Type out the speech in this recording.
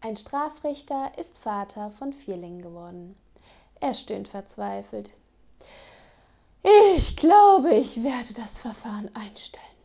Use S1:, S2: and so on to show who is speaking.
S1: Ein Strafrichter ist Vater von Vierlingen geworden. Er stöhnt verzweifelt. Ich glaube, ich werde das Verfahren einstellen.